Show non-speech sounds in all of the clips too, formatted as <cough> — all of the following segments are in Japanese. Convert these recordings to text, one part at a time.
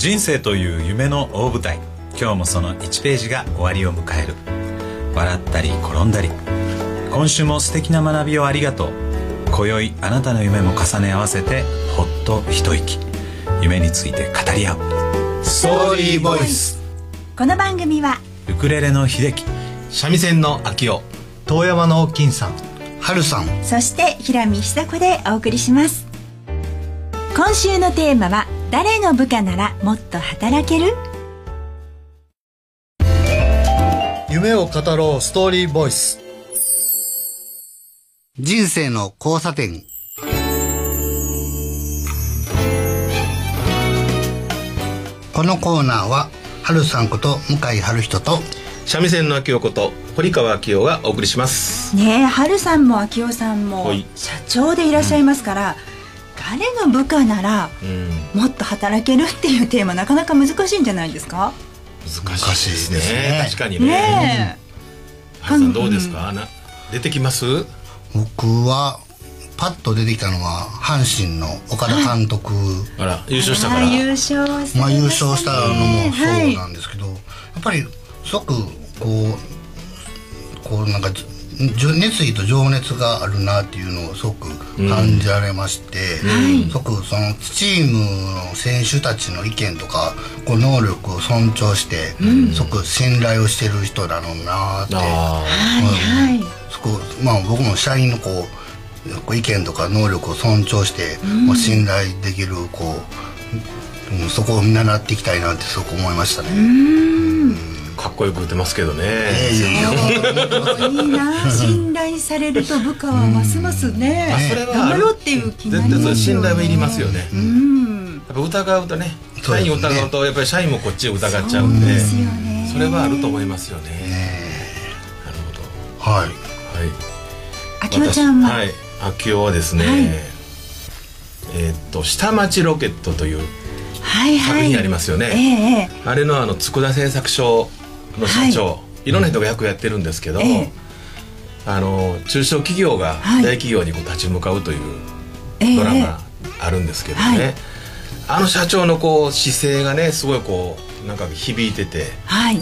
人生という夢の大舞台。今日もその1ページが終わりを迎える。笑ったり転んだり。今週も素敵な学びをありがとう。今宵あなたの夢も重ね合わせてほっと一息。夢について語り合う。ストーリーボイス。この番組はウクレレの秀樹。三味線の秋夫遠山の金さん。春さん。そして平見久子でお送りします。今週のテーマは誰の部下ならもっと働ける？夢を語ろうストーリーボイス。人生の交差点。このコーナーは春さんこと向井春人と三味線の秋夫こと堀川秋夫がお送りします。ねえ春さんも秋夫さんもはい。社長でいらっしゃいますから、誰の部下ならうん。もっと働けるっていうテーマなかなか難しいんじゃないですか？難しいですね。ね確かにね。ね春さんどうですか、な出てきます？僕はパッと出てきたのは阪神の岡田監督、あら優え勝したから。優勝ましたね。まあ優勝したのもそうはいなんですけど、やっぱりすごくこうこうなんか熱意と情熱があるなっていうのをすごく感じられまして、すごくそのチームの選手たちの意見とかこう能力を尊重して、すごく信頼をしてる人だろうなって。あはいまあ僕も社員のこう意見とか能力を尊重して、もう信頼できるこう、うん、そこを見習っていきたいなってすごく思いましたね。あかっこよく打てますけどね、えいやいな <laughs> 信頼されると部下はますますねあそれは頑張ろうっていう気になりますよね。信頼はいりますよね、うん。やっぱ疑うとね社員疑うとやっぱり社員もこっちを疑っちゃうんでそれはあると思いますよね。なるほど。はい。はい。秋代ちゃんは、私はい。秋夫はですね、はい。えーっと下町ロケットというはいはい。作品ありますよね。えええ。あれのあの佃製作所の社長、い、ろんな人が役やってるんですけど、ええ。あの中小企業がはい。大企業にこう立ち向かうというええ。えドラマあるんですけどね、はい。あの社長のこう姿勢がねすごいこうなんか響いててはい。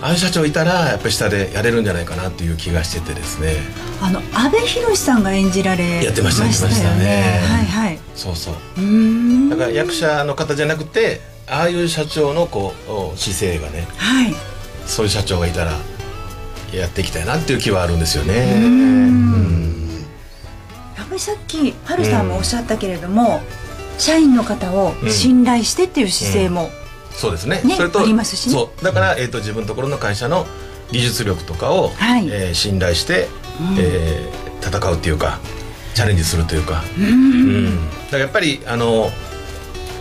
ああいう社長いたらやっぱり下でやれるんじゃないかなっていう気がしててですね。あの阿部寛さんが演じられやってましたよやってましたね。はいはい。そうそう。だから役者の方じゃなくてああいう社長のこう姿勢がねはいそういう社長がいたらやっていきたいなっていう気はあるんですよね。んうん。やっぱりさっき春さんもおっしゃったけれども、社員の方を信頼してっていう姿勢も、そうですね。ねそれとありますしね。そう。だからえっ、と自分のところの会社の技術力とかを、はい。えー信頼して、えー戦うっていうかチャレンジするというか。うん。うん。だからやっぱりあの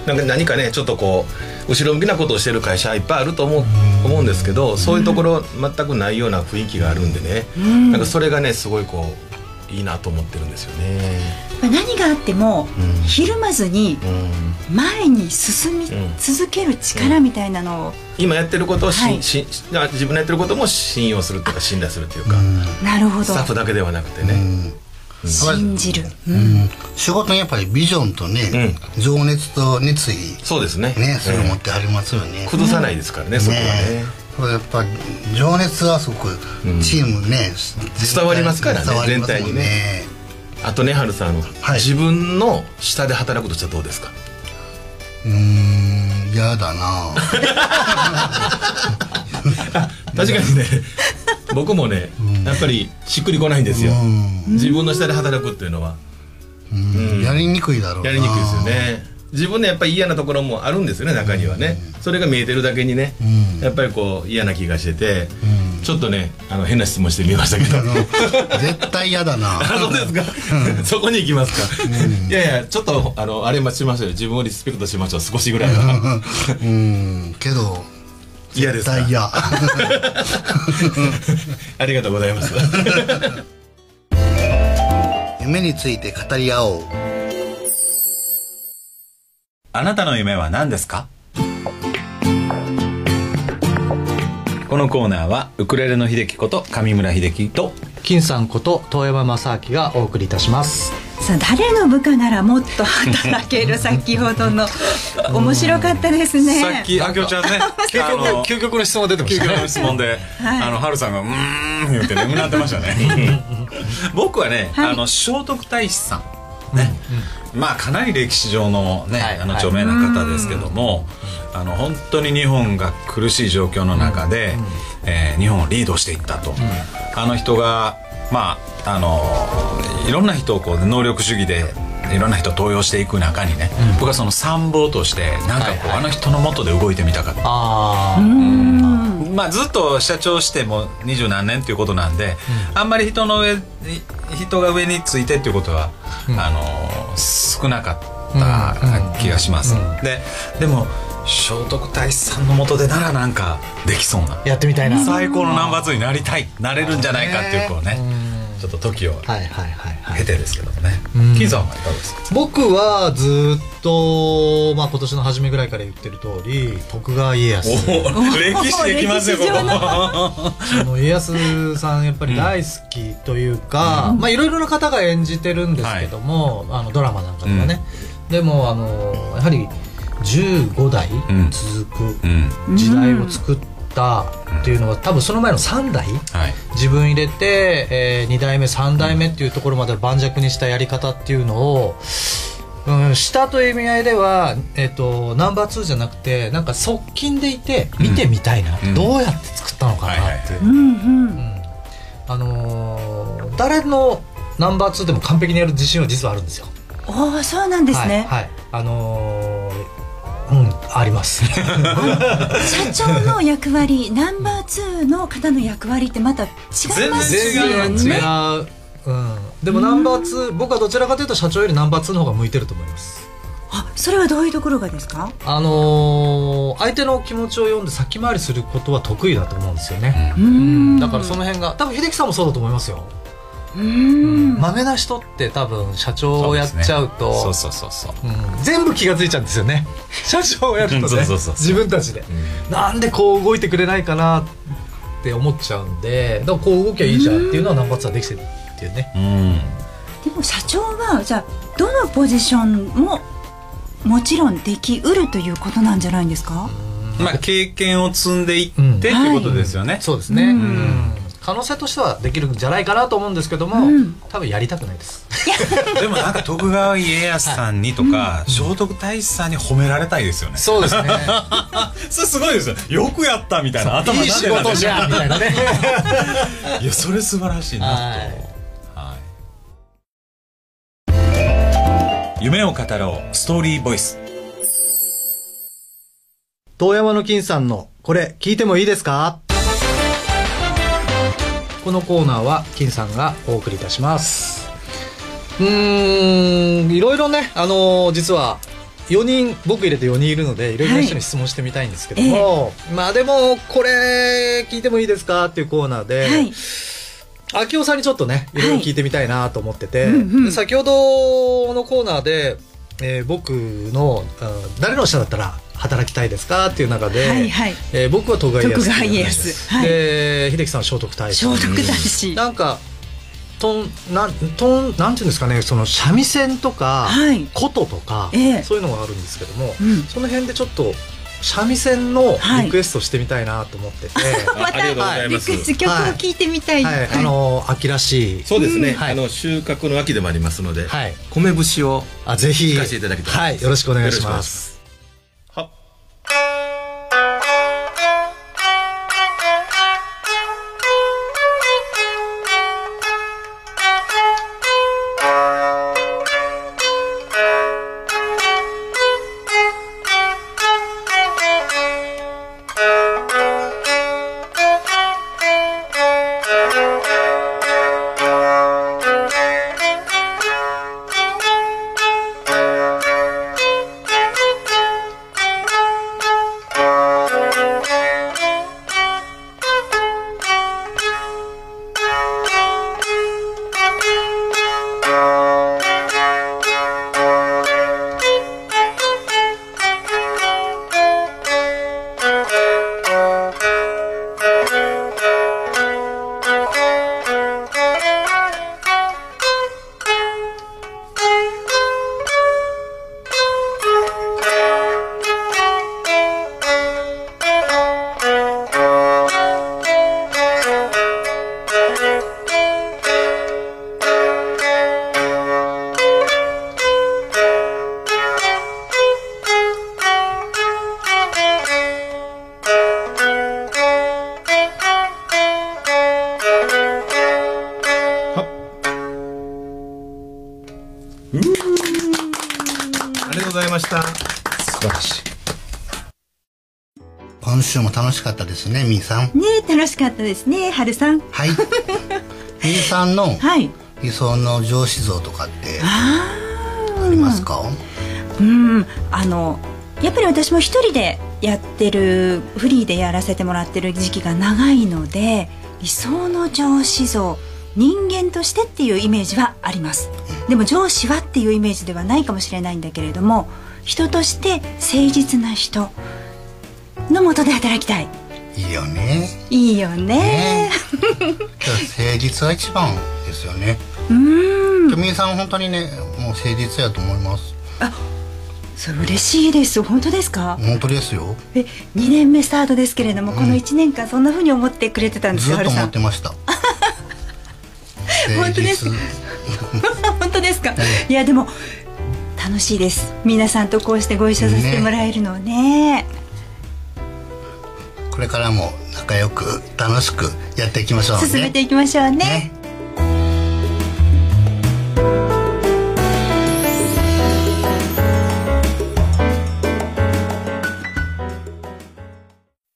なんか何かねちょっとこう後ろ向きなことをしてる会社いっぱいあると思う思うんですけどそういうところ全くないような雰囲気があるんでね、ん。なんかそれがねすごいこういいなと思ってるんですよね。何があっても、うん。ひるまずにうん。前に進みうん続ける力みたいなのを、今やってることをし、はい。しあ自分のやってることも信用するっていうか信頼するっていうか、なるほど。スタッフだけではなくてね、うん信じる、ううん。ん仕事にやっぱりビジョンとね、情熱と熱意そうですね。ねそれを持えってはりますよね。え。崩さないですからね、そこはね。これやっぱ情熱はすごくチームね、伝わりますからね伝わりますもん全体にね。あとね春さん自分の下で働くとしたらどうですか？うーん嫌だな <laughs> 確かにね僕もね、やっぱりしっくりこないんですよ、うん。自分の下で働くっていうのは。うん。やりにくいだろうな。やりにくいですよね。自分でやっぱり嫌なところもあるんですよね中にはね、それが見えてるだけにね、うん。やっぱりこう嫌な気がして。て、ちょっとねあの変な質問してみましたけど。絶対嫌だな。<laughs> あそうですか、そこに行きますか、いやいやちょっとあのあれもしましょうよ。自分をリスペクトしましょう。少しぐらいは。うん。けど嫌ですか絶対嫌。<laughs> ありがとうございます。<laughs> 夢について語り合おう。あなたの夢は何ですか？このコーナーはウクレレの秀樹こと上村秀樹と金さんこと遠山正明がお送りいたしますさあ誰の部下ならもっと働ける先ほどの面白かったですね。さっきあきおちゃんね <laughs> 究あの極究極の質問が出てましたね。究極の質問で、<laughs> はい。あの春さんが「うーん」言って眠なってましたね。<laughs> 僕はね、はい。あの聖徳太子さん。ね、まあかなり歴史上のね、はい。あの著名な方ですけども、あの本当に日本が苦しい状況の中で、えー日本をリードしていったと、あの人がまああのいろんな人をこう能力主義でいろんな人を登用していく中にね、僕はその参謀としてなんかこう、はいはい。あの人のもとで動いてみたかった。あまあ、ずっと社長しても二十何年っていうことなんで、あんまり人の上人が上についてっていうことは、あの少なかった気がします、ででも聖徳太子さんの下でならなんかできそうな。あやってみたいな。はい最高のナンバー2になりたいなれるんじゃないかっていうこうねちょっと時をはいはいはい経てですけどもね。うん。金さんはいかがですか？僕はずっと、まあ、今年の初めぐらいから言ってる通り徳川家康。お歴史できますよここ。<laughs> あの家康さんやっぱり大好きというか、まあいろいろな方が演じてるんですけども、あのドラマなんかではね、でもあのやはり15代うん。続くうん。時代を作ったっていうのは多分その前の3代はい。自分入れて、え2代目3代目っていうところまで盤石にしたやり方っていうのを、うん、したという意味合いでは、えっとナンバー2じゃなくてなんか側近でいて見てみたいな、うん。どうやって作ったのかなって。あのー誰のナンバー2でも完璧にやる自信は実はあるんですよ。おおそうなんですね、はい、はい。あのーうんあります。社長の役割 <laughs> ナンバー2の方の役割ってまた違いますよ全ね。う、うん、でもナンバー2僕はどちらかというと社長よりナンバー2の方が向いてると思います。あそれはどういうところがですか？あのー相手の気持ちを読んで先回りすることは得意だと思うんですよね、ううん。だからその辺が多分秀樹さんもそうだと思いますよ。うんまめな人って多分社長をやっちゃうとそうそうそうそう。うん。全部気が付いちゃうんですよね。<laughs> 社長をやるとね。うんそうそうそう自分たちで、なんでこう動いてくれないかなって思っちゃうんでだからこう動きゃいいじゃんっていうのはナンバー2はできてるっていうね。うん。でも社長はじゃあどのポジションももちろんできうるということなんじゃないんですか？まあ経験を積んでいってうんっていうことですよね、そうですね、うんうん可能性としてはできるんじゃないかなと思うんですけども、うん。多分やりたくないです。<laughs> でもなんか徳川家康さんにとか、聖徳太子さんに褒められたいですよね。そうですね。<laughs> それすごいですよ。よくやったみたいな頭いい仕事じゃんみたいなね。<laughs> いやそれ素晴らしいなと、はい。はい。夢を語ろうストーリーボイス。遠山の金さんのこれ聞いてもいいですか？このコーナーは金さんがお送りいたします。うーんいろいろねあのー実は4人僕入れて4人いるのでいろいろな人に質問してみたいんですけども、まあでもこれ聞いてもいいですか？っていうコーナーで、はい。秋夫さんにちょっとねい。ろいろ聞いてみたいなと思ってて、はいうんうん。で先ほどのコーナーで、えー僕の、うん誰の下だったら働きたいですか？っていう中で、はいはい。えー僕は徳川家康徳川家康。はい。で秀樹さんは聖徳太子。聖徳太子。なんかとんなんとんなんていうんですかねその三味線とか、はい。琴とか、ええ。そういうのがあるんですけども、うん。その辺でちょっと三味線のはい。リクエストしてみたいなと思ってて、<laughs> あありがとうございリます。クエスト曲を聴いてみたい、はい、あの秋らしい。そうですね、あの収穫の秋でもありますので、はい。米節をあぜひ。聞かせていただきたい。はい。よろしくお願いしますました。素晴らしい。今週も楽しかったですねみーさん。ね楽しかったですね春さん。はい。<laughs> みーさんのはい。理想の上司像とかってあありますか？うん。あのやっぱり私も一人でやってるフリーでやらせてもらってる時期が長いので理想の上司像人間としてっていうイメージはあります。でも上司はっていうイメージではないかもしれないんだけれども人として誠実な人のもとで働きたい。いいよね。いいよね。誠実は一番ですよね。うん。みーさん本当にねもう誠実やと思います。それ嬉しいです。本当ですか？本当ですよ。え2年目スタートですけれども、この1年間そんな風に思ってくれてたんですずっと思ってました。本当です誠本当ですか、<laughs> いやでも楽しいです。皆さんとこうしてご一緒させてもらえるのね。これからも仲良く楽しくやっていきましょうね。進めていきましょうね。ね